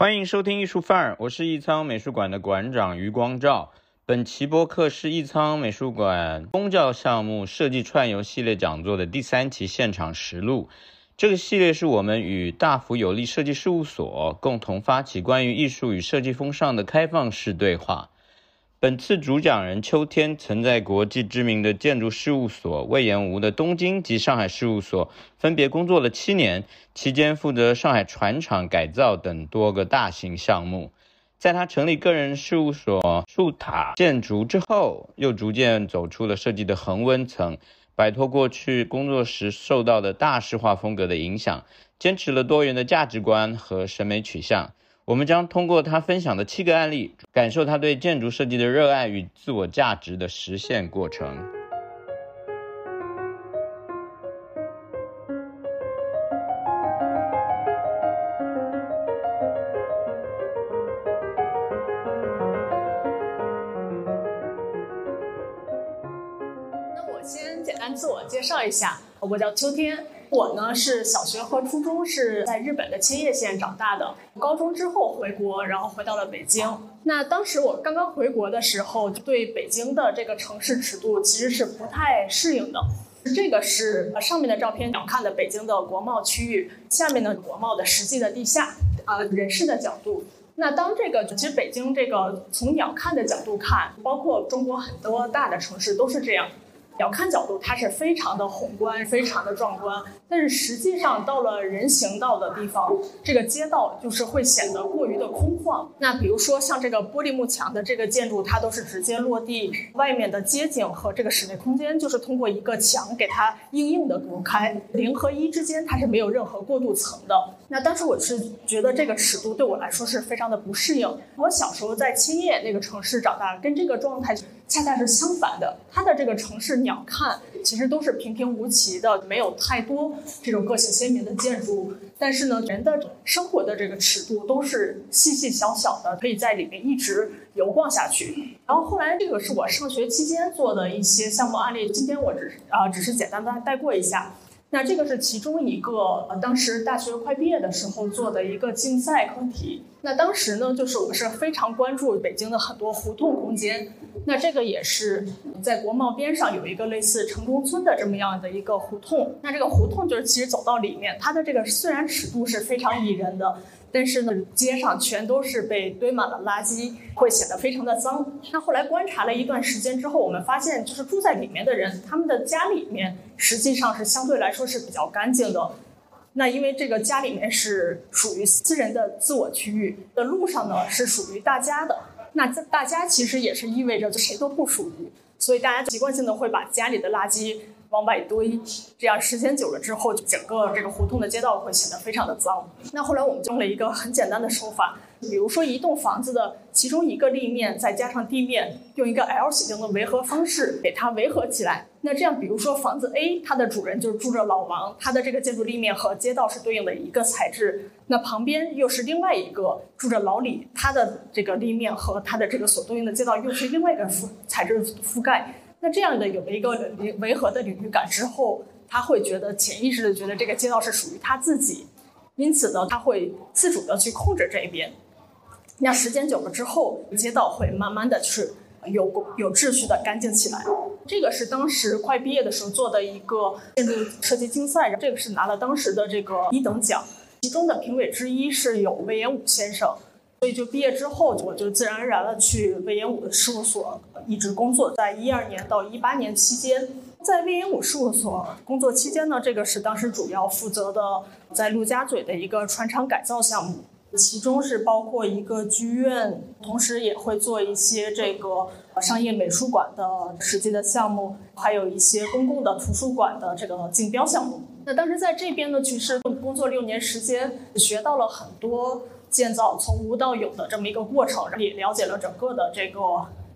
欢迎收听艺术范儿，我是艺仓美术馆的馆长余光照。本期播客是艺仓美术馆宗教项目设计串游系列讲座的第三期现场实录。这个系列是我们与大福有利设计事务所共同发起关于艺术与设计风尚的开放式对话。本次主讲人秋天曾在国际知名的建筑事务所魏延吴的东京及上海事务所分别工作了七年，期间负责上海船厂改造等多个大型项目。在他成立个人事务所树塔建筑之后，又逐渐走出了设计的恒温层，摆脱过去工作时受到的大式化风格的影响，坚持了多元的价值观和审美取向。我们将通过他分享的七个案例，感受他对建筑设计的热爱与自我价值的实现过程。那我先简单自我介绍一下，我叫秋天。我呢是小学和初中是在日本的千叶县长大的，高中之后回国，然后回到了北京。那当时我刚刚回国的时候，对北京的这个城市尺度其实是不太适应的。这个是上面的照片，鸟瞰的北京的国贸区域，下面呢国贸的实际的地下，呃人视的角度。那当这个其实北京这个从鸟瞰的角度看，包括中国很多大的城市都是这样。鸟瞰角度，它是非常的宏观，非常的壮观。但是实际上到了人行道的地方，这个街道就是会显得过于的空旷。那比如说像这个玻璃幕墙的这个建筑，它都是直接落地，外面的街景和这个室内空间就是通过一个墙给它硬硬的隔开，零和一之间它是没有任何过渡层的。那当时我是觉得这个尺度对我来说是非常的不适应。我小时候在青叶那个城市长大，跟这个状态恰恰是相反的。它的这个城市鸟瞰其实都是平平无奇的，没有太多这种个性鲜明的建筑。但是呢，人的生活的这个尺度都是细细小小的，可以在里面一直游逛下去。然后后来这个是我上学期间做的一些项目案例，今天我只啊只是简单的带过一下。那这个是其中一个，呃，当时大学快毕业的时候做的一个竞赛课题。那当时呢，就是我是非常关注北京的很多胡同空间。那这个也是在国贸边上有一个类似城中村的这么样的一个胡同。那这个胡同就是其实走到里面，它的这个虽然尺度是非常宜人的。但是呢，街上全都是被堆满了垃圾，会显得非常的脏。那后来观察了一段时间之后，我们发现，就是住在里面的人，他们的家里面实际上是相对来说是比较干净的。那因为这个家里面是属于私人的自我区域，的路上呢是属于大家的。那大家其实也是意味着就谁都不属于，所以大家习惯性的会把家里的垃圾。往外堆，这样时间久了之后，整个这个胡同的街道会显得非常的脏。那后来我们用了一个很简单的手法，比如说一栋房子的其中一个立面再加上地面，用一个 L 型的围合方式给它围合起来。那这样，比如说房子 A，它的主人就是住着老王，他的这个建筑立面和街道是对应的一个材质。那旁边又是另外一个住着老李，他的这个立面和他的这个所对应的街道又是另外一个覆材质覆盖。那这样的有了一个维和的领域感之后，他会觉得潜意识的觉得这个街道是属于他自己，因此呢，他会自主的去控制这一边。那时间久了之后，街道会慢慢的去有有秩序的干净起来。这个是当时快毕业的时候做的一个建筑设计竞赛，这个是拿了当时的这个一等奖，其中的评委之一是有魏延武先生。所以就毕业之后，我就自然而然的去魏延武的事务所一直工作。在一二年到一八年期间，在魏延武事务所工作期间呢，这个是当时主要负责的在陆家嘴的一个船厂改造项目，其中是包括一个剧院，同时也会做一些这个商业美术馆的实际的项目，还有一些公共的图书馆的这个竞标项目。那当时在这边呢，其实工作六年时间，学到了很多。建造从无到有的这么一个过程，也了解了整个的这个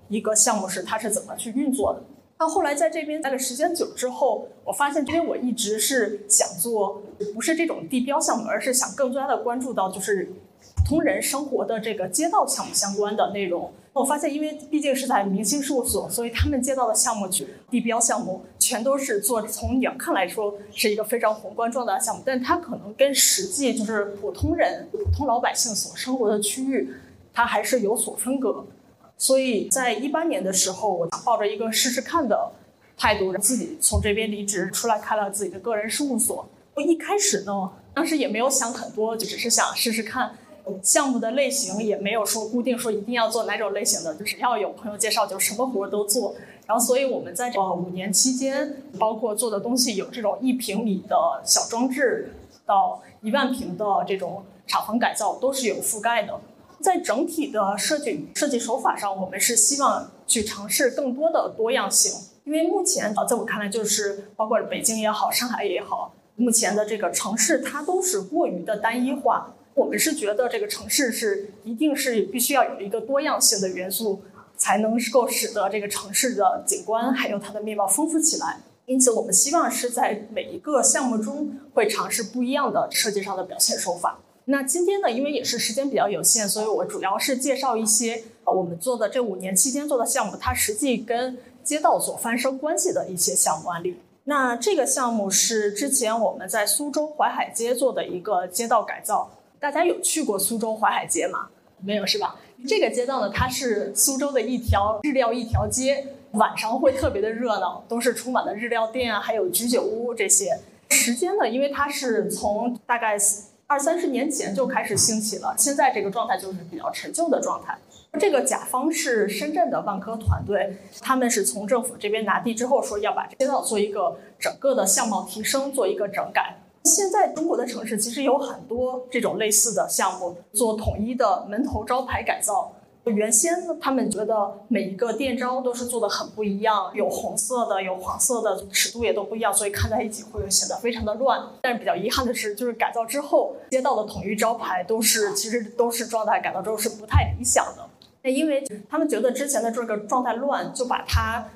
一个项目是它是怎么去运作的。那后来在这边待了时间久之后，我发现，因为我一直是想做不是这种地标项目，而是想更加的关注到就是普通人生活的这个街道项目相关的内容。我发现，因为毕竟是在明星事务所，所以他们接到的项目去地标项目，全都是做从远看来说是一个非常宏观壮大的项目，但它可能跟实际就是普通人、普通老百姓所生活的区域，它还是有所分隔。所以在一八年的时候，我抱着一个试试看的态度，自己从这边离职出来开了自己的个人事务所。我一开始呢，当时也没有想很多，就只是想试试看。项目的类型也没有说固定，说一定要做哪种类型的，就是要有朋友介绍，就什么活都做。然后，所以我们在这五年期间，包括做的东西有这种一平米的小装置，到一万平的这种厂房改造，都是有覆盖的。在整体的设计设计手法上，我们是希望去尝试更多的多样性，因为目前啊，在我看来，就是包括北京也好，上海也好，目前的这个城市它都是过于的单一化。我们是觉得这个城市是一定是必须要有一个多样性的元素，才能够使得这个城市的景观还有它的面貌丰富起来。因此，我们希望是在每一个项目中会尝试不一样的设计上的表现手法。那今天呢，因为也是时间比较有限，所以我主要是介绍一些我们做的这五年期间做的项目，它实际跟街道所发生关系的一些项目案例。那这个项目是之前我们在苏州淮海街做的一个街道改造。大家有去过苏州淮海街吗？没有是吧？这个街道呢，它是苏州的一条日料一条街，晚上会特别的热闹，都是充满了日料店啊，还有居酒屋这些。时间呢，因为它是从大概二三十年前就开始兴起了，现在这个状态就是比较陈旧的状态。这个甲方是深圳的万科团队，他们是从政府这边拿地之后说要把街道做一个整个的相貌提升，做一个整改。现在中国的城市其实有很多这种类似的项目，做统一的门头招牌改造。原先呢，他们觉得每一个店招都是做的很不一样，有红色的，有黄色的，尺度也都不一样，所以看在一起会显得非常的乱。但是比较遗憾的是，就是改造之后，街道的统一招牌都是其实都是状态改造之后是不太理想的。那因为他们觉得之前的这个状态乱，就把它。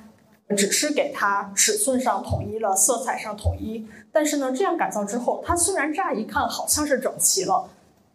只是给它尺寸上统一了，色彩上统一，但是呢，这样改造之后，它虽然乍一看好像是整齐了，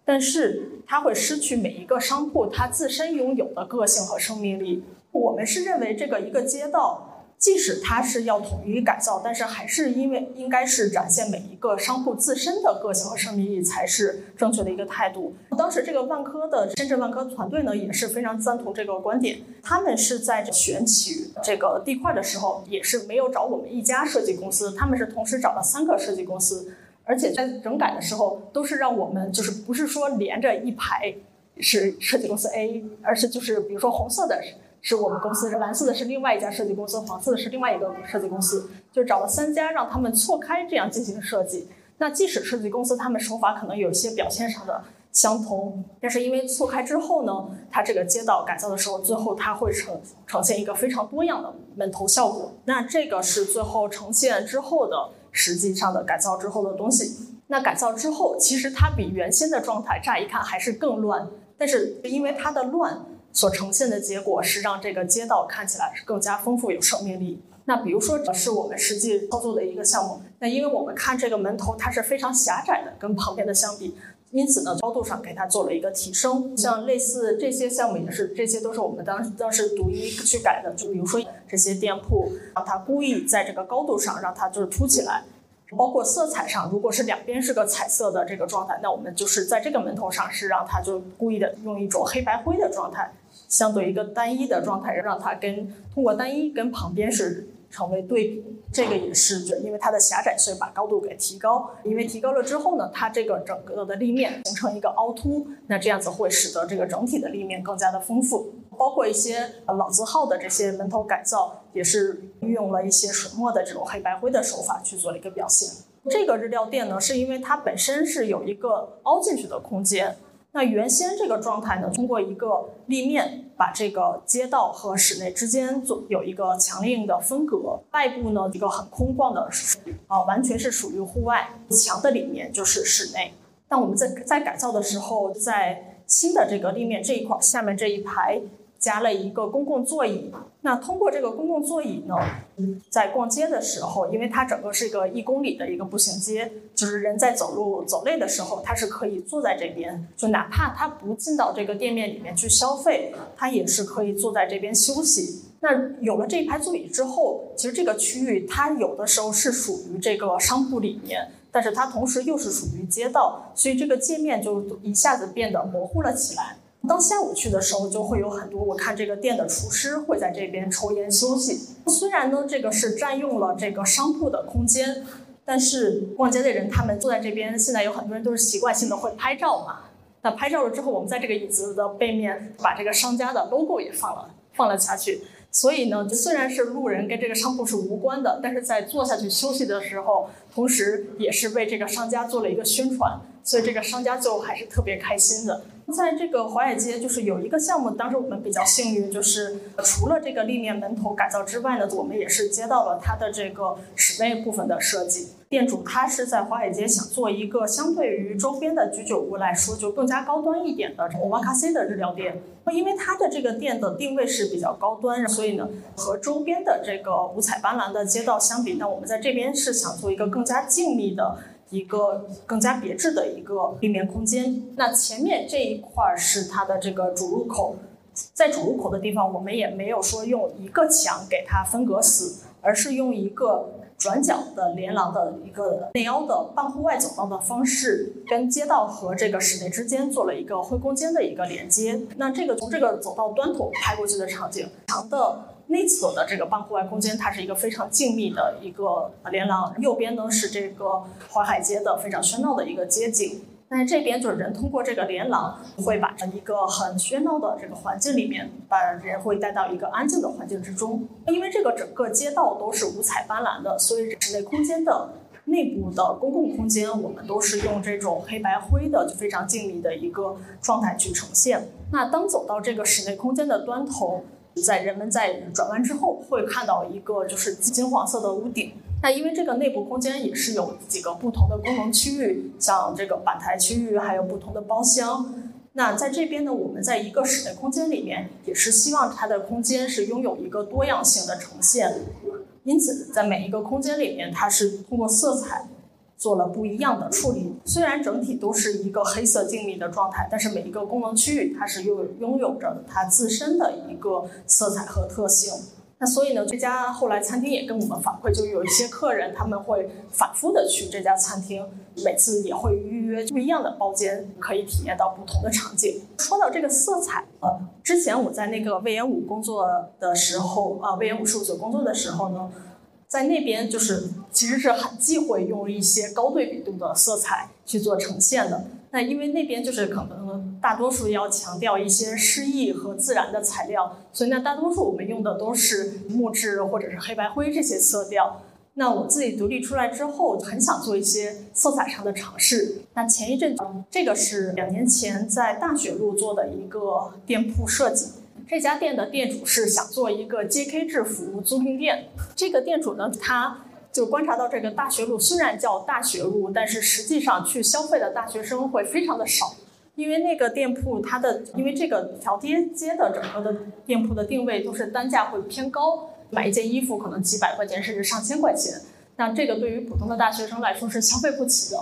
但是它会失去每一个商铺它自身拥有的个性和生命力。我们是认为这个一个街道。即使它是要统一改造，但是还是因为应该是展现每一个商铺自身的个性和生命力才是正确的一个态度。当时这个万科的深圳万科团队呢也是非常赞同这个观点，他们是在选取这个地块的时候也是没有找我们一家设计公司，他们是同时找了三个设计公司，而且在整改的时候都是让我们就是不是说连着一排是设计公司 A，而是就是比如说红色的。是是我们公司，蓝色的是另外一家设计公司，黄色的是另外一个设计公司，就找了三家，让他们错开这样进行设计。那即使设计公司他们手法可能有一些表现上的相同，但是因为错开之后呢，它这个街道改造的时候，最后它会呈呈现一个非常多样的门头效果。那这个是最后呈现之后的实际上的改造之后的东西。那改造之后，其实它比原先的状态乍一看还是更乱，但是因为它的乱。所呈现的结果是让这个街道看起来是更加丰富有生命力。那比如说是我们实际操作的一个项目，那因为我们看这个门头它是非常狭窄的，跟旁边的相比，因此呢高度上给它做了一个提升。像类似这些项目也是，这些都是我们当当时独一去改的。就比如说这些店铺，让它故意在这个高度上让它就是凸起来。包括色彩上，如果是两边是个彩色的这个状态，那我们就是在这个门头上是让它就故意的用一种黑白灰的状态，相对一个单一的状态，让它跟通过单一跟旁边是成为对比。这个也是因为它的狭窄，所以把高度给提高。因为提高了之后呢，它这个整个的立面形成一个凹凸，那这样子会使得这个整体的立面更加的丰富。包括一些老字号的这些门头改造，也是运用了一些水墨的这种黑白灰的手法去做了一个表现。这个日料店呢，是因为它本身是有一个凹进去的空间。那原先这个状态呢，通过一个立面把这个街道和室内之间做有一个强硬的分隔。外部呢，一个很空旷的，啊，完全是属于户外。墙的里面就是室内。但我们在在改造的时候，在新的这个立面这一块下面这一排。加了一个公共座椅。那通过这个公共座椅呢，在逛街的时候，因为它整个是一个一公里的一个步行街，就是人在走路走累的时候，他是可以坐在这边，就哪怕他不进到这个店面里面去消费，他也是可以坐在这边休息。那有了这一排座椅之后，其实这个区域它有的时候是属于这个商铺里面，但是它同时又是属于街道，所以这个界面就一下子变得模糊了起来。当下午去的时候，就会有很多我看这个店的厨师会在这边抽烟休息。虽然呢，这个是占用了这个商铺的空间，但是逛街的人他们坐在这边，现在有很多人都是习惯性的会拍照嘛。那拍照了之后，我们在这个椅子的背面把这个商家的 logo 也放了放了下去。所以呢，虽然是路人跟这个商铺是无关的，但是在坐下去休息的时候，同时也是为这个商家做了一个宣传，所以这个商家就还是特别开心的。在这个华尔街，就是有一个项目，当时我们比较幸运，就是除了这个立面门头改造之外呢，我们也是接到了它的这个室内部分的设计。店主他是在华尔街想做一个相对于周边的居酒屋来说就更加高端一点的欧玛卡西的日料店。因为它的这个店的定位是比较高端，所以呢，和周边的这个五彩斑斓的街道相比，那我们在这边是想做一个更加静谧的。一个更加别致的一个立面空间。那前面这一块是它的这个主入口，在主入口的地方，我们也没有说用一个墙给它分隔死，而是用一个转角的连廊的一个内凹的半户外走道的方式，跟街道和这个室内之间做了一个灰空间的一个连接。那这个从这个走道端头拍过去的场景，墙的。内侧的这个半户外空间，它是一个非常静谧的一个连廊，右边呢是这个淮海街的非常喧闹的一个街景。但是这边就是人通过这个连廊，会把一个很喧闹的这个环境里面，把人会带到一个安静的环境之中。因为这个整个街道都是五彩斑斓的，所以室内空间的内部的公共空间，我们都是用这种黑白灰的，就非常静谧的一个状态去呈现。那当走到这个室内空间的端头。在人们在转弯之后，会看到一个就是金黄色的屋顶。那因为这个内部空间也是有几个不同的功能区域，像这个吧台区域，还有不同的包厢。那在这边呢，我们在一个室内空间里面，也是希望它的空间是拥有一个多样性的呈现。因此，在每一个空间里面，它是通过色彩。做了不一样的处理，虽然整体都是一个黑色静谧的状态，但是每一个功能区域它是又拥有着它自身的一个色彩和特性。那所以呢，这家后来餐厅也跟我们反馈，就有一些客人他们会反复的去这家餐厅，每次也会预约不一样的包间，可以体验到不同的场景。说到这个色彩，呃，之前我在那个魏延武工作的时候，啊，魏延武事务所工作的时候呢。在那边就是其实是很忌讳用一些高对比度的色彩去做呈现的。那因为那边就是可能大多数要强调一些诗意和自然的材料，所以呢，大多数我们用的都是木质或者是黑白灰这些色调。那我自己独立出来之后，很想做一些色彩上的尝试。那前一阵，这个是两年前在大学路做的一个店铺设计。这家店的店主是想做一个 JK 制服租赁店。这个店主呢，他就观察到这个大学路虽然叫大学路，但是实际上去消费的大学生会非常的少，因为那个店铺它的，因为这个条街街的整个的店铺的定位都是单价会偏高，买一件衣服可能几百块钱甚至上千块钱，那这个对于普通的大学生来说是消费不起的。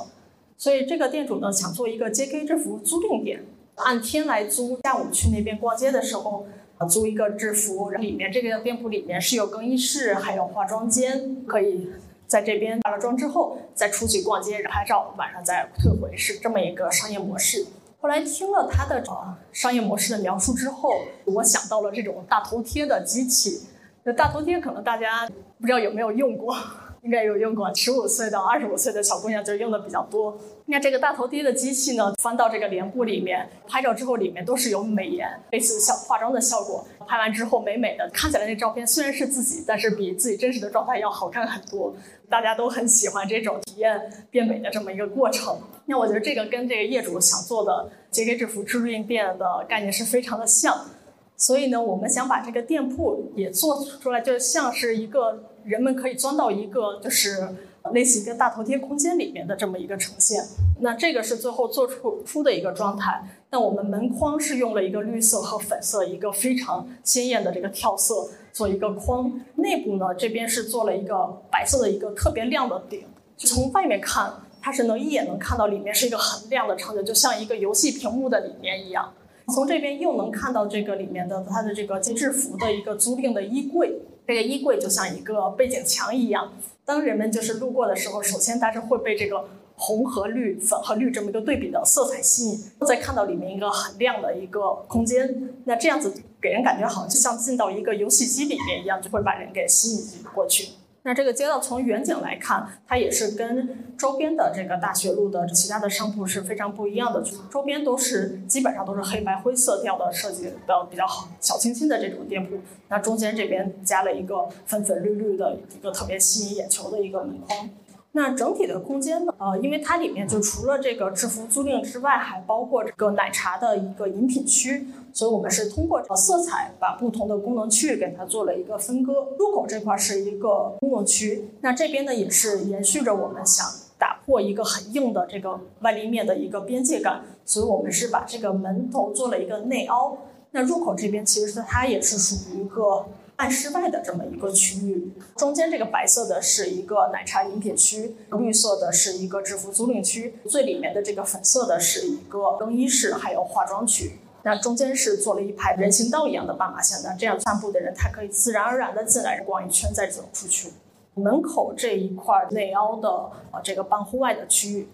所以这个店主呢，想做一个 JK 制服租赁店。按天来租，下午去那边逛街的时候，租一个制服，里面这个店铺里面是有更衣室，还有化妆间，可以在这边化了妆之后再出去逛街拍照，晚上再退回，是这么一个商业模式。后来听了他的商业模式的描述之后，我想到了这种大头贴的机器。那大头贴可能大家不知道有没有用过。应该有用过，十五岁到二十五岁的小姑娘就用的比较多。那这个大头贴的机器呢，翻到这个脸部里面，拍照之后里面都是有美颜，类似效化妆的效果。拍完之后美美的，看起来那照片虽然是自己，但是比自己真实的状态要好看很多。大家都很喜欢这种体验变美的这么一个过程。那我觉得这个跟这个业主想做的 JK 制服制印店的概念是非常的像。所以呢，我们想把这个店铺也做出来，就像是一个。人们可以钻到一个就是类似一个大头贴空间里面的这么一个呈现。那这个是最后做出出的一个状态。那我们门框是用了一个绿色和粉色一个非常鲜艳的这个跳色做一个框，内部呢这边是做了一个白色的一个特别亮的顶，从外面看它是能一眼能看到里面是一个很亮的场景，就像一个游戏屏幕的里面一样。从这边又能看到这个里面的它的这个制服的一个租赁的衣柜，这个衣柜就像一个背景墙一样。当人们就是路过的时候，首先大家会被这个。红和绿、粉和绿这么一个对比的色彩吸引，再看到里面一个很亮的一个空间，那这样子给人感觉好像就像进到一个游戏机里面一样，就会把人给吸引过去。那这个街道从远景来看，它也是跟周边的这个大学路的其他的商铺是非常不一样的，周边都是基本上都是黑白灰色调的设计的比较好、小清新的这种店铺。那中间这边加了一个粉粉绿绿的一个特别吸引眼球的一个门框。那整体的空间呢？呃，因为它里面就除了这个制服租赁之外，还包括这个奶茶的一个饮品区，所以我们是通过色彩把不同的功能区域给它做了一个分割。入口这块是一个公共区，那这边呢也是延续着我们想打破一个很硬的这个外立面的一个边界感，所以我们是把这个门头做了一个内凹。那入口这边其实它也是属于一个。半室外的这么一个区域，中间这个白色的是一个奶茶饮品区，绿色的是一个制服租赁区，最里面的这个粉色的是一个更衣室，还有化妆区。那中间是做了一排人行道一样的斑马线，那这样散步的人他可以自然而然的进来逛一圈再走出去。门口这一块内凹的呃这个半户外的区域，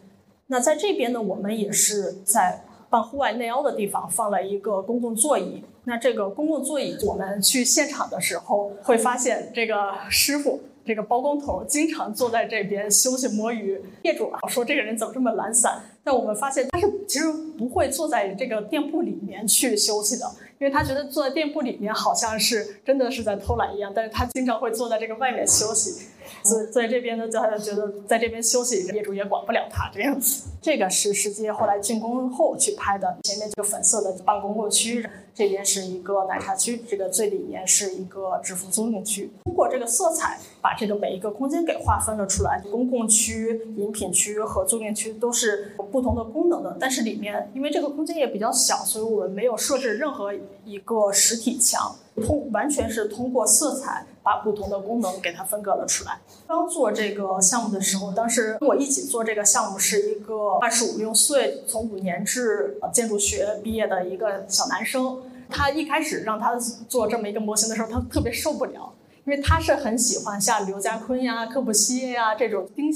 那在这边呢，我们也是在。半户外内凹的地方放了一个公共座椅。那这个公共座椅，我们去现场的时候会发现，这个师傅，这个包工头经常坐在这边休息摸鱼。业主啊说这个人怎么这么懒散？但我们发现他是其实不会坐在这个店铺里面去休息的，因为他觉得坐在店铺里面好像是真的是在偷懒一样。但是他经常会坐在这个外面休息。所以在这边呢，就他就觉得在这边休息，业主也管不了他这样子。这个是实际后来竣工后去拍的，前面这个粉色的办公过区，这边是一个奶茶区，这个最里面是一个制服租赁区。通过这个色彩，把这个每一个空间给划分了出来。公共区、饮品区和租赁区都是有不同的功能的，但是里面因为这个空间也比较小，所以我们没有设置任何一个实体墙，通完全是通过色彩。把不同的功能给它分割了出来。刚做这个项目的时候，当时跟我一起做这个项目是一个二十五六岁，从五年制建筑学毕业的一个小男生。他一开始让他做这么一个模型的时候，他特别受不了，因为他是很喜欢像刘家坤呀、柯布西耶呀这种丁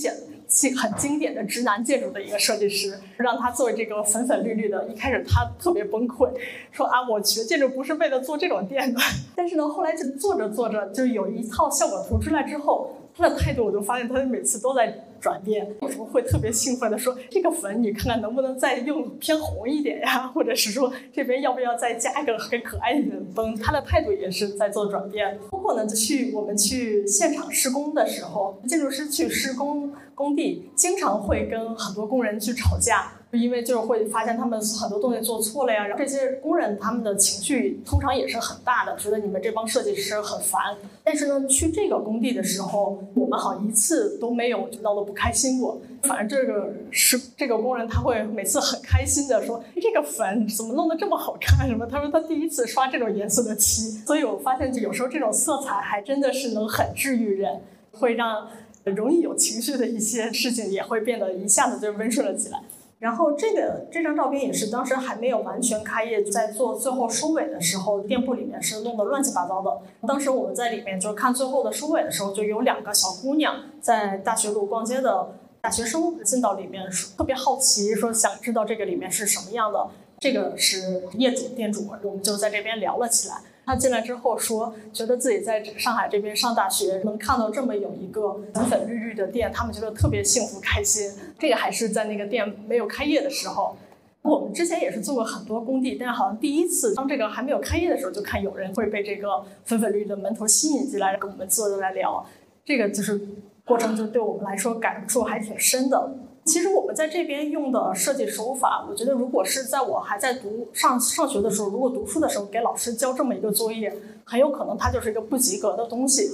很经典的直男建筑的一个设计师，让他做这个粉粉绿绿的。一开始他特别崩溃，说啊，我学建筑不是为了做这种店的。但是呢，后来就做着做着，就有一套效果图出来之后。他的态度，我就发现他每次都在转变，有时候会特别兴奋的说：“这个粉你看看能不能再用偏红一点呀？”或者是说这边要不要再加一个很可爱一点的灯？他的态度也是在做转变。包括呢，去我们去现场施工的时候，建筑师去施工工地，经常会跟很多工人去吵架。因为就是会发现他们很多东西做错了呀，然后这些工人他们的情绪通常也是很大的，觉得你们这帮设计师很烦。但是呢，去这个工地的时候，我们好一次都没有就闹得不开心过。反正这个是这个工人他会每次很开心的说：“这个粉怎么弄得这么好看？什么？”他说他第一次刷这种颜色的漆。所以我发现就有时候这种色彩还真的是能很治愈人，会让容易有情绪的一些事情也会变得一下子就温顺了起来。然后这个这张照片也是当时还没有完全开业，在做最后收尾的时候，店铺里面是弄得乱七八糟的。当时我们在里面就是看最后的收尾的时候，就有两个小姑娘在大学路逛街的大学生进到里面，特别好奇，说想知道这个里面是什么样的。这个是业主店主，我们就在这边聊了起来。他进来之后说，觉得自己在上海这边上大学，能看到这么有一个粉粉绿绿的店，他们觉得特别幸福开心。这个还是在那个店没有开业的时候。我们之前也是做过很多工地，但是好像第一次当这个还没有开业的时候，就看有人会被这个粉粉绿的门头吸引进来，跟我们坐着来聊。这个就是过程，就对我们来说感触还挺深的。其实我们在这边用的设计手法，我觉得如果是在我还在读上上学的时候，如果读书的时候给老师交这么一个作业，很有可能它就是一个不及格的东西。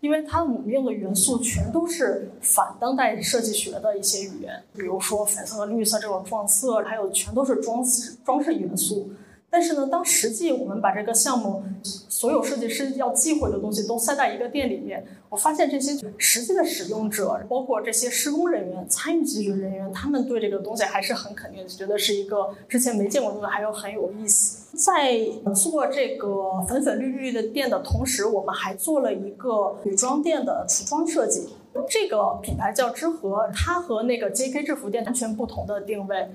因为它里面的元素全都是反当代设计学的一些语言，比如说粉色和、绿色这种撞色，还有全都是装饰装饰元素。但是呢，当实际我们把这个项目所有设计师要忌讳的东西都塞在一个店里面，我发现这些实际的使用者，包括这些施工人员、参与技术人员，他们对这个东西还是很肯定，觉得是一个之前没见过的东西，还有很有意思。在做这个粉粉绿绿的店的同时，我们还做了一个女装店的橱窗设计。这个品牌叫知和，它和那个 J.K. 制服店完全不同的定位。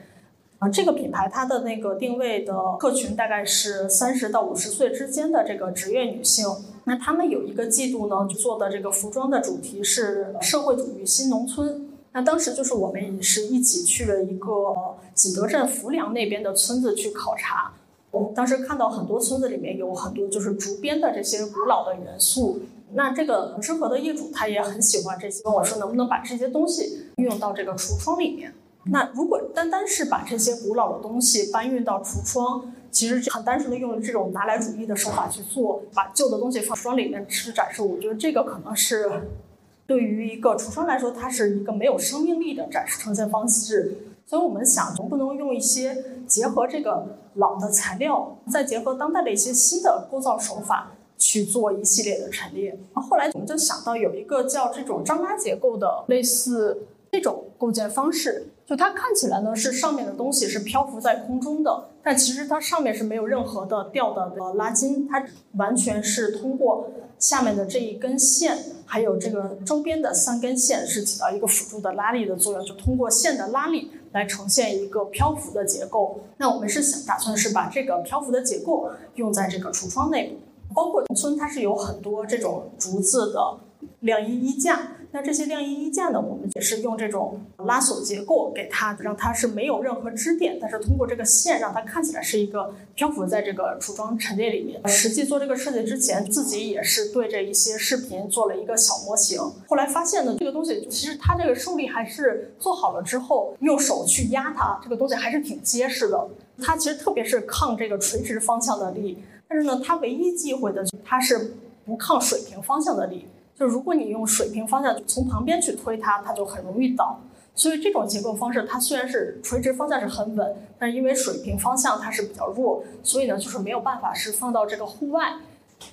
啊，这个品牌它的那个定位的客群大概是三十到五十岁之间的这个职业女性。那他们有一个季度呢，做的这个服装的主题是社会主义新农村。那当时就是我们也是一起去了一个景德镇浮梁那边的村子去考察。我当时看到很多村子里面有很多就是竹编的这些古老的元素。那这个知和的业主他也很喜欢这些，跟我说能不能把这些东西运用到这个橱窗里面。那如果单单是把这些古老的东西搬运到橱窗，其实很单纯的用这种拿来主义的手法去做，把旧的东西放橱窗里面去展示，我觉得这个可能是对于一个橱窗来说，它是一个没有生命力的展示呈现方式。所以我们想，能不能用一些结合这个老的材料，再结合当代的一些新的构造手法去做一系列的陈列。后来我们就想到有一个叫这种张拉结构的，类似这种构建方式。就它看起来呢，是上面的东西是漂浮在空中的，但其实它上面是没有任何的吊的拉筋，它完全是通过下面的这一根线，还有这个周边的三根线是起到一个辅助的拉力的作用，就通过线的拉力来呈现一个漂浮的结构。那我们是想打算是把这个漂浮的结构用在这个橱窗内部，包括农村它是有很多这种竹子的晾衣衣架。那这些晾衣衣架呢，我们也是用这种拉锁结构给它，让它是没有任何支点，但是通过这个线让它看起来是一个漂浮在这个橱窗陈列里面。实际做这个设计之前，自己也是对着一些视频做了一个小模型。后来发现呢，这个东西其实它这个受力还是做好了之后，用手去压它，这个东西还是挺结实的。它其实特别是抗这个垂直方向的力，但是呢，它唯一忌讳的它是不抗水平方向的力。就如果你用水平方向从旁边去推它，它就很容易倒。所以这种结构方式，它虽然是垂直方向是很稳，但是因为水平方向它是比较弱，所以呢就是没有办法是放到这个户外。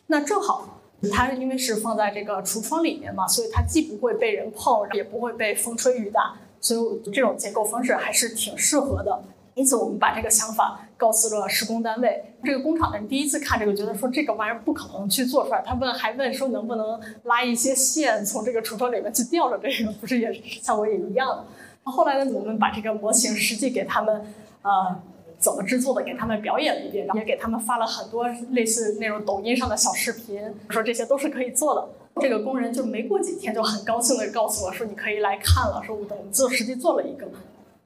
那正好它因为是放在这个橱窗里面嘛，所以它既不会被人碰，也不会被风吹雨打，所以这种结构方式还是挺适合的。因此，我们把这个想法告诉了施工单位。这个工厂的人第一次看这个，觉得说这个玩意儿不可能去做出来。他问，还问说能不能拉一些线从这个橱窗里面去吊着这个，不是也效果也一样的？后来呢，我们把这个模型实际给他们，呃，怎么制作的，给他们表演了一遍，然后也给他们发了很多类似那种抖音上的小视频，说这些都是可以做的。这个工人就没过几天就很高兴的告诉我说，你可以来看了，说我们做实际做了一个。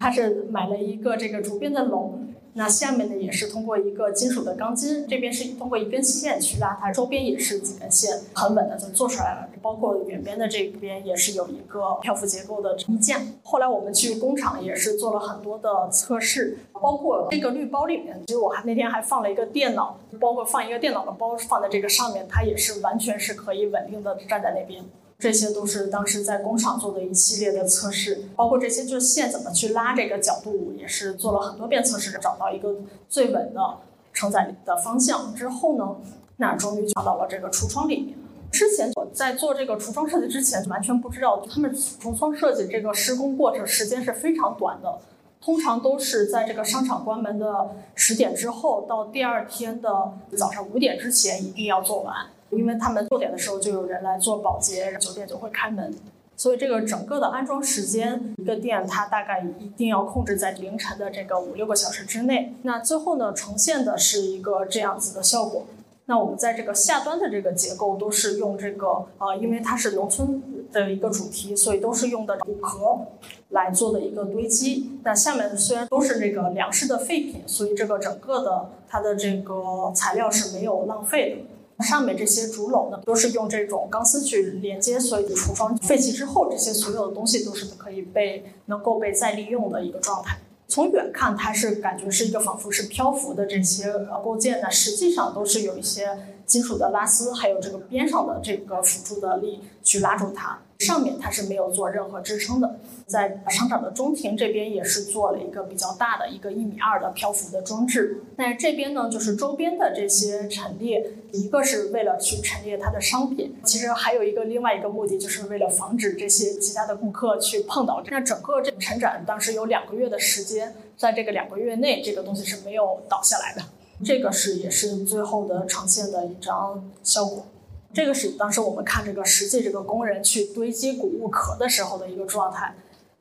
他是买了一个这个竹编的笼，那下面呢也是通过一个金属的钢筋，这边是通过一根线去拉它，周边也是几根线，很稳的就做出来了。包括远边的这边也是有一个漂浮结构的衣架。后来我们去工厂也是做了很多的测试，包括这个绿包里面，其实我还那天还放了一个电脑，包括放一个电脑的包放在这个上面，它也是完全是可以稳定的站在那边。这些都是当时在工厂做的一系列的测试，包括这些就是线怎么去拉这个角度，也是做了很多遍测试，找到一个最稳的承载的方向之后呢，那终于找到了这个橱窗里面。之前我在做这个橱窗设计之前，完全不知道他们橱窗设计这个施工过程时间是非常短的，通常都是在这个商场关门的十点之后到第二天的早上五点之前一定要做完。因为他们六点的时候就有人来做保洁，九点就会开门，所以这个整个的安装时间，一个店它大概一定要控制在凌晨的这个五六个小时之内。那最后呢，呈现的是一个这样子的效果。那我们在这个下端的这个结构都是用这个呃，因为它是农村的一个主题，所以都是用的骨壳来做的一个堆积。那下面虽然都是这个粮食的废品，所以这个整个的它的这个材料是没有浪费的。上面这些竹篓呢，都是用这种钢丝去连接，所以橱窗废弃之后，这些所有的东西都是可以被能够被再利用的一个状态。从远看，它是感觉是一个仿佛是漂浮的这些构件呢，实际上都是有一些金属的拉丝，还有这个边上的这个辅助的力去拉住它。上面它是没有做任何支撑的，在商场的中庭这边也是做了一个比较大的一个一米二的漂浮的装置。但是这边呢，就是周边的这些陈列，一个是为了去陈列它的商品，其实还有一个另外一个目的，就是为了防止这些其他的顾客去碰到。那整个这陈展当时有两个月的时间，在这个两个月内，这个东西是没有倒下来的。这个是也是最后的呈现的一张效果。这个是当时我们看这个实际这个工人去堆积谷物壳的时候的一个状态。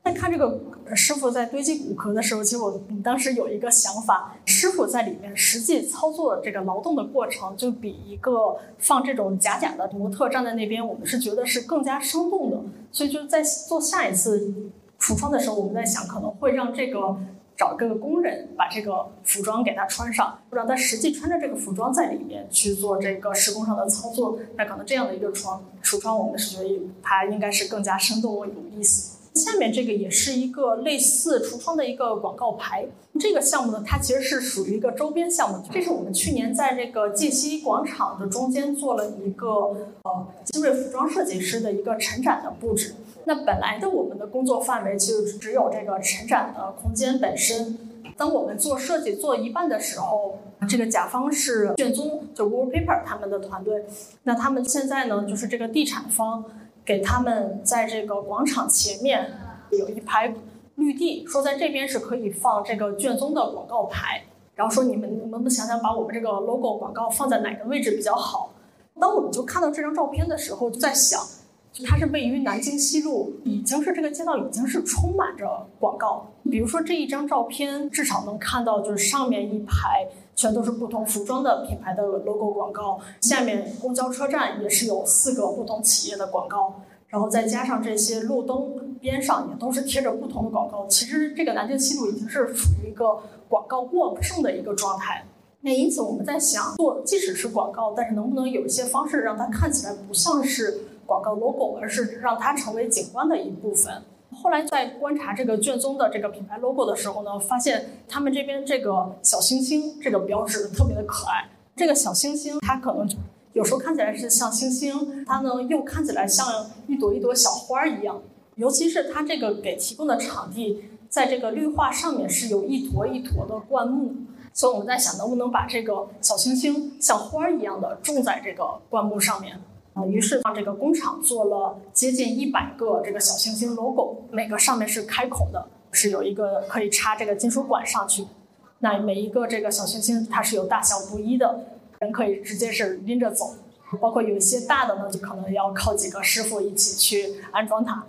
在看这个师傅在堆积谷壳的时候，其实我当时有一个想法：师傅在里面实际操作这个劳动的过程，就比一个放这种假假的模特站在那边，我们是觉得是更加生动的。所以就在做下一次橱窗的时候，我们在想可能会让这个。找各个工人把这个服装给他穿上，让他实际穿着这个服装在里面去做这个施工上的操作。那可能这样的一个窗橱窗，我们是觉得它应该是更加生动有意思。下面这个也是一个类似橱窗的一个广告牌。这个项目呢，它其实是属于一个周边项目。这是我们去年在这个界西广场的中间做了一个呃精锐服装设计师的一个陈展的布置。那本来的我们的工作范围就只有这个陈展的空间本身。当我们做设计做一半的时候，这个甲方是卷宗，就 Wallpaper 他们的团队。那他们现在呢，就是这个地产方给他们在这个广场前面有一排绿地，说在这边是可以放这个卷宗的广告牌。然后说你们能不能想想把我们这个 logo 广告放在哪个位置比较好？当我们就看到这张照片的时候，就在想。它是位于南京西路，已经是这个街道已经是充满着广告。比如说这一张照片，至少能看到就是上面一排全都是不同服装的品牌的 logo 广告，下面公交车站也是有四个不同企业的广告，然后再加上这些路灯边上也都是贴着不同的广告。其实这个南京西路已经是处于一个广告过剩的一个状态。那因此我们在想，做即使是广告，但是能不能有一些方式让它看起来不像是。广告 logo，而是让它成为景观的一部分。后来在观察这个卷宗的这个品牌 logo 的时候呢，发现他们这边这个小星星这个标志特别的可爱。这个小星星它可能有时候看起来是像星星，它呢又看起来像一朵一朵小花一样。尤其是它这个给提供的场地，在这个绿化上面是有一坨一坨的灌木，所以我们在想能不能把这个小星星像花一样的种在这个灌木上面。于是让这个工厂做了接近一百个这个小星星 logo，每个上面是开孔的，是有一个可以插这个金属管上去。那每一个这个小星星它是有大小不一的，人可以直接是拎着走。包括有一些大的呢，就可能要靠几个师傅一起去安装它。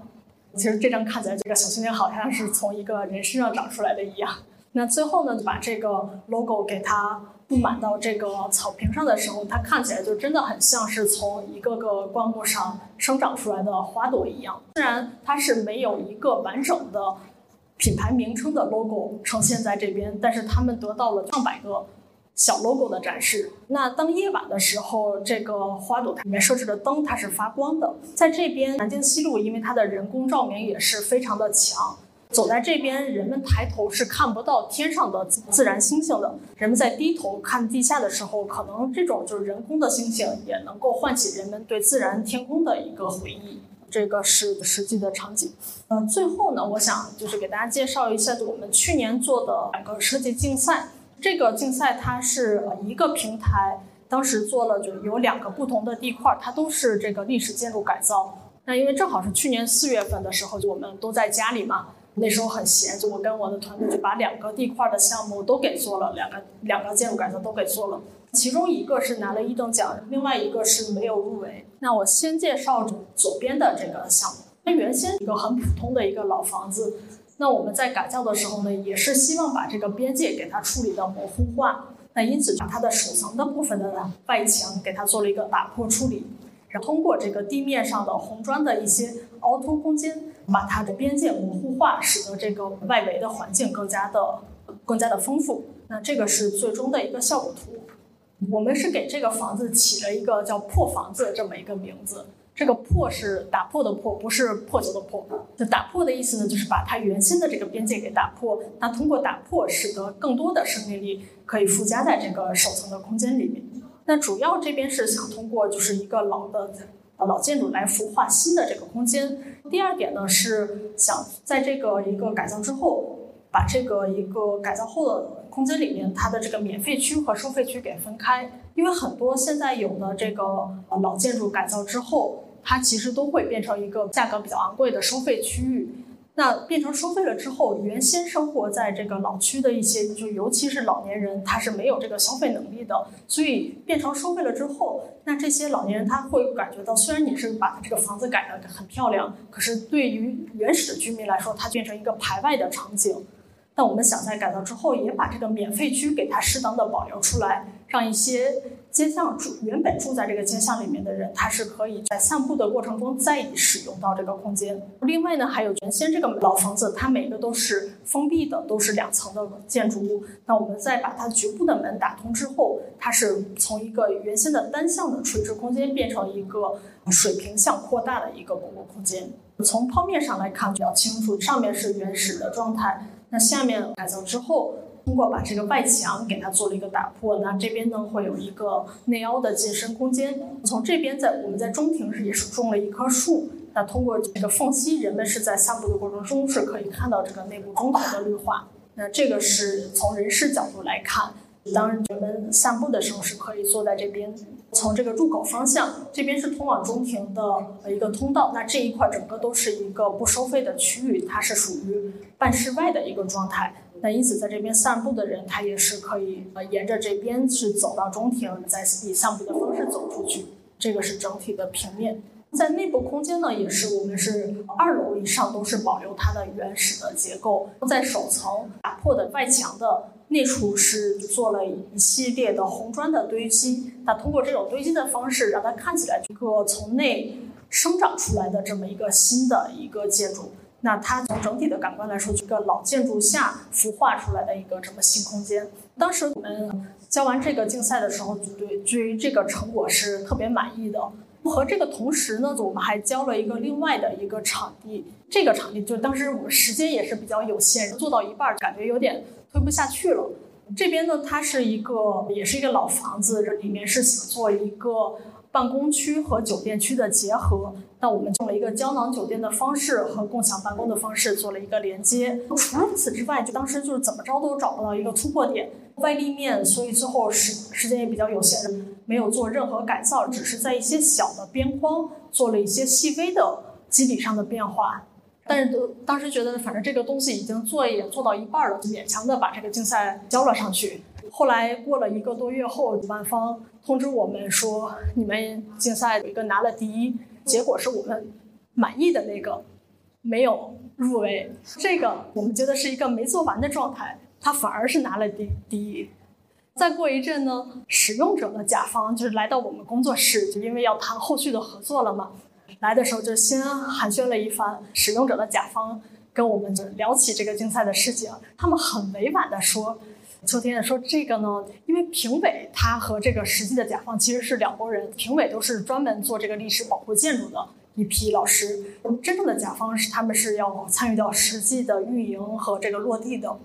其实这张看起来这个小星星好像是从一个人身上长出来的一样。那最后呢，就把这个 logo 给它。布满到这个草坪上的时候，它看起来就真的很像是从一个个灌木上生长出来的花朵一样。虽然它是没有一个完整的品牌名称的 logo 呈现在这边，但是他们得到了上百个小 logo 的展示。那当夜晚的时候，这个花朵里面设置的灯它是发光的。在这边南京西路，因为它的人工照明也是非常的强。走在这边，人们抬头是看不到天上的自然星星的。人们在低头看地下的时候，可能这种就是人工的星星也能够唤起人们对自然天空的一个回忆。这个是实际的场景。呃，最后呢，我想就是给大家介绍一下就我们去年做的两个设计竞赛。这个竞赛它是一个平台，当时做了就有两个不同的地块，它都是这个历史建筑改造。那因为正好是去年四月份的时候，就我们都在家里嘛。那时候很闲，就我跟我的团队就把两个地块的项目都给做了，两个两个建筑改造都给做了。其中一个是拿了一等奖，另外一个是没有入围。那我先介绍左边的这个项目，它原先一个很普通的一个老房子，那我们在改造的时候呢，也是希望把这个边界给它处理的模糊化。那因此把它的首层的部分的外墙给它做了一个打破处理，然后通过这个地面上的红砖的一些凹凸空间。把它的边界模糊化，使得这个外围的环境更加的、更加的丰富。那这个是最终的一个效果图。我们是给这个房子起了一个叫“破房子”这么一个名字。这个破是打破的破，不是破旧的破。就打破的意思呢，就是把它原先的这个边界给打破。那通过打破，使得更多的生命力可以附加在这个首层的空间里面。那主要这边是想通过就是一个老的呃老建筑来孵化新的这个空间。第二点呢是想在这个一个改造之后，把这个一个改造后的空间里面，它的这个免费区和收费区给分开。因为很多现在有的这个呃老建筑改造之后，它其实都会变成一个价格比较昂贵的收费区域。那变成收费了之后，原先生活在这个老区的一些，就尤其是老年人，他是没有这个消费能力的。所以变成收费了之后，那这些老年人他会感觉到，虽然你是把这个房子改得很漂亮，可是对于原始的居民来说，它变成一个排外的场景。但我们想在改造之后，也把这个免费区给它适当的保留出来，让一些街巷住原本住在这个街巷里面的人，他是可以在散步的过程中再使用到这个空间。另外呢，还有原先这个老房子，它每个都是封闭的，都是两层的建筑物。那我们再把它局部的门打通之后，它是从一个原先的单向的垂直空间变成一个水平向扩大的一个公共空间。从剖面上来看比较清楚，上面是原始的状态。那下面改造之后，通过把这个外墙给它做了一个打破，那这边呢会有一个内凹的健身空间。从这边在我们在中庭是也是种了一棵树，那通过这个缝隙，人们是在散步的过程中是可以看到这个内部中庭的绿化。那这个是从人视角度来看，当人们散步的时候是可以坐在这边。从这个入口方向，这边是通往中庭的一个通道。那这一块整个都是一个不收费的区域，它是属于半室外的一个状态。那因此在这边散步的人，他也是可以呃沿着这边是走到中庭，再以散步的方式走出去。这个是整体的平面。在内部空间呢，也是我们是二楼以上都是保留它的原始的结构，在首层打破的外墙的。内处是做了一系列的红砖的堆积，那通过这种堆积的方式，让它看起来一个从内生长出来的这么一个新的一个建筑。那它从整体的感官来说，一个老建筑下孵化出来的一个这么新空间。当时我们交完这个竞赛的时候，就对对于这个成果是特别满意的。和这个同时呢，我们还交了一个另外的一个场地。这个场地就当时我们时间也是比较有限，做到一半感觉有点。推不下去了。这边呢，它是一个，也是一个老房子，这里面是想做一个办公区和酒店区的结合。那我们用了一个胶囊酒店的方式和共享办公的方式做了一个连接。除此之外，就当时就是怎么着都找不到一个突破点，外立面，所以最后时时间也比较有限，没有做任何改造，只是在一些小的边框做了一些细微的基底上的变化。但是当时觉得，反正这个东西已经做也做到一半了，就勉强的把这个竞赛交了上去。后来过了一个多月后，主办方通知我们说，你们竞赛有一个拿了第一，结果是我们满意的那个没有入围。这个我们觉得是一个没做完的状态，他反而是拿了第第一。再过一阵呢，使用者的甲方就是来到我们工作室，就因为要谈后续的合作了嘛。来的时候就先寒暄了一番，使用者的甲方跟我们就聊起这个竞赛的事情。他们很委婉的说：“秋天说这个呢，因为评委他和这个实际的甲方其实是两拨人，评委都是专门做这个历史保护建筑的一批老师，真正的甲方是他们是要参与到实际的运营和这个落地的。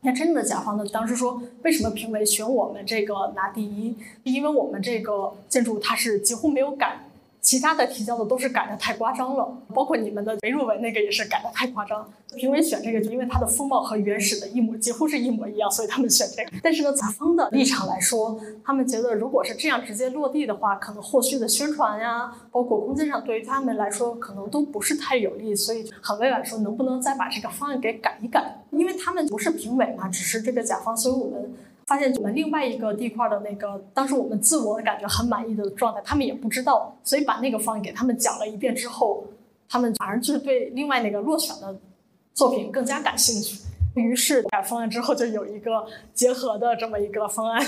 那真正的甲方呢，当时说为什么评委选我们这个拿第一？因为我们这个建筑它是几乎没有改。”其他的提交的都是改的太夸张了，包括你们的没入围那个也是改的太夸张。评委选这个就因为它的风貌和原始的一模几乎是一模一样，所以他们选这个。但是呢，甲方的立场来说，他们觉得如果是这样直接落地的话，可能后续的宣传呀，包括空间上对于他们来说可能都不是太有利，所以很委婉说能不能再把这个方案给改一改？因为他们不是评委嘛，只是这个甲方，所以我们。发现我们另外一个地块的那个，当时我们自我感觉很满意的状态，他们也不知道，所以把那个方案给他们讲了一遍之后，他们反而就是对另外那个落选的作品更加感兴趣。于是改方案之后，就有一个结合的这么一个方案，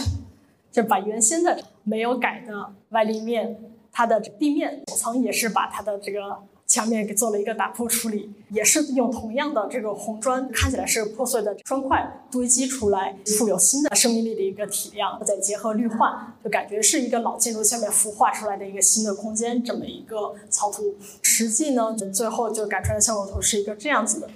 就把原先的没有改的外立面，它的地面层也是把它的这个。墙面给做了一个打破处理，也是用同样的这个红砖，看起来是破碎的砖块堆积出来，富有新的生命力的一个体量，再结合绿化，就感觉是一个老建筑下面孵化出来的一个新的空间，这么一个草图。实际呢，最后就改出来的效果图是一个这样子的。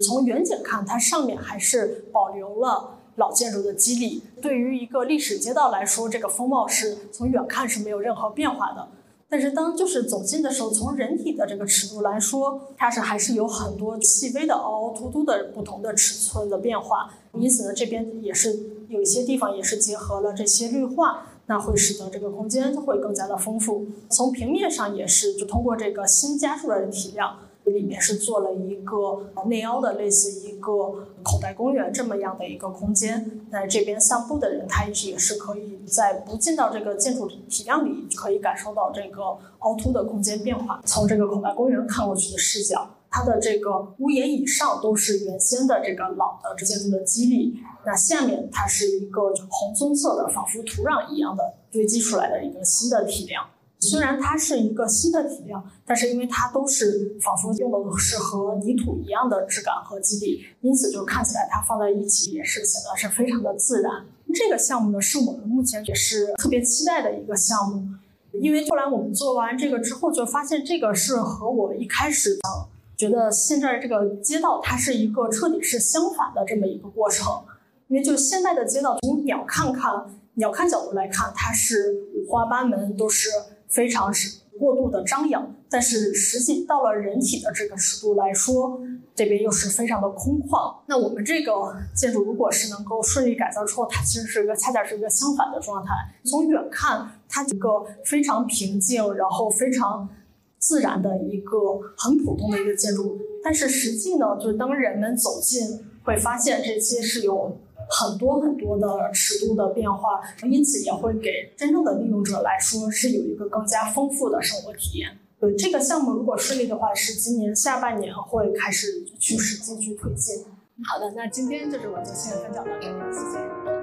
从远景看，它上面还是保留了老建筑的肌理。对于一个历史街道来说，这个风貌是从远看是没有任何变化的。但是当就是走近的时候，从人体的这个尺度来说，它是还是有很多细微的凹凹凸凸的不同的尺寸的变化。因此呢，这边也是有一些地方也是结合了这些绿化，那会使得这个空间会更加的丰富。从平面上也是，就通过这个新加出来的体量。里面是做了一个内凹的，类似一个口袋公园这么样的一个空间。那这边散步的人，他也是也是可以在不进到这个建筑体量里，可以感受到这个凹凸的空间变化。从这个口袋公园看过去的视角，它的这个屋檐以上都是原先的这个老的这建筑的基力，那下面它是一个红棕色的，仿佛土壤一样的堆积出来的一个新的体量。虽然它是一个新的体量，但是因为它都是仿佛用的是和泥土一样的质感和基底，因此就看起来它放在一起也是显得是非常的自然。这个项目呢，是我们目前也是特别期待的一个项目，因为后来我们做完这个之后，就发现这个是和我一开始的觉得现在这个街道它是一个彻底是相反的这么一个过程。因为就现在的街道，从鸟看看鸟看角度来看，它是五花八门，都是。非常是过度的张扬，但是实际到了人体的这个尺度来说，这边又是非常的空旷。那我们这个建筑如果是能够顺利改造之后，它其实是一个恰恰是一个相反的状态。从远看，它一个非常平静，然后非常自然的一个很普通的一个建筑，但是实际呢，就是当人们走近，会发现这些是有。很多很多的尺度的变化，因此也会给真正的利用者来说是有一个更加丰富的生活体验。对这个项目，如果顺利的话，是今年下半年会开始去实际去推进。好的，那今天就是我就先分享到这里，谢谢。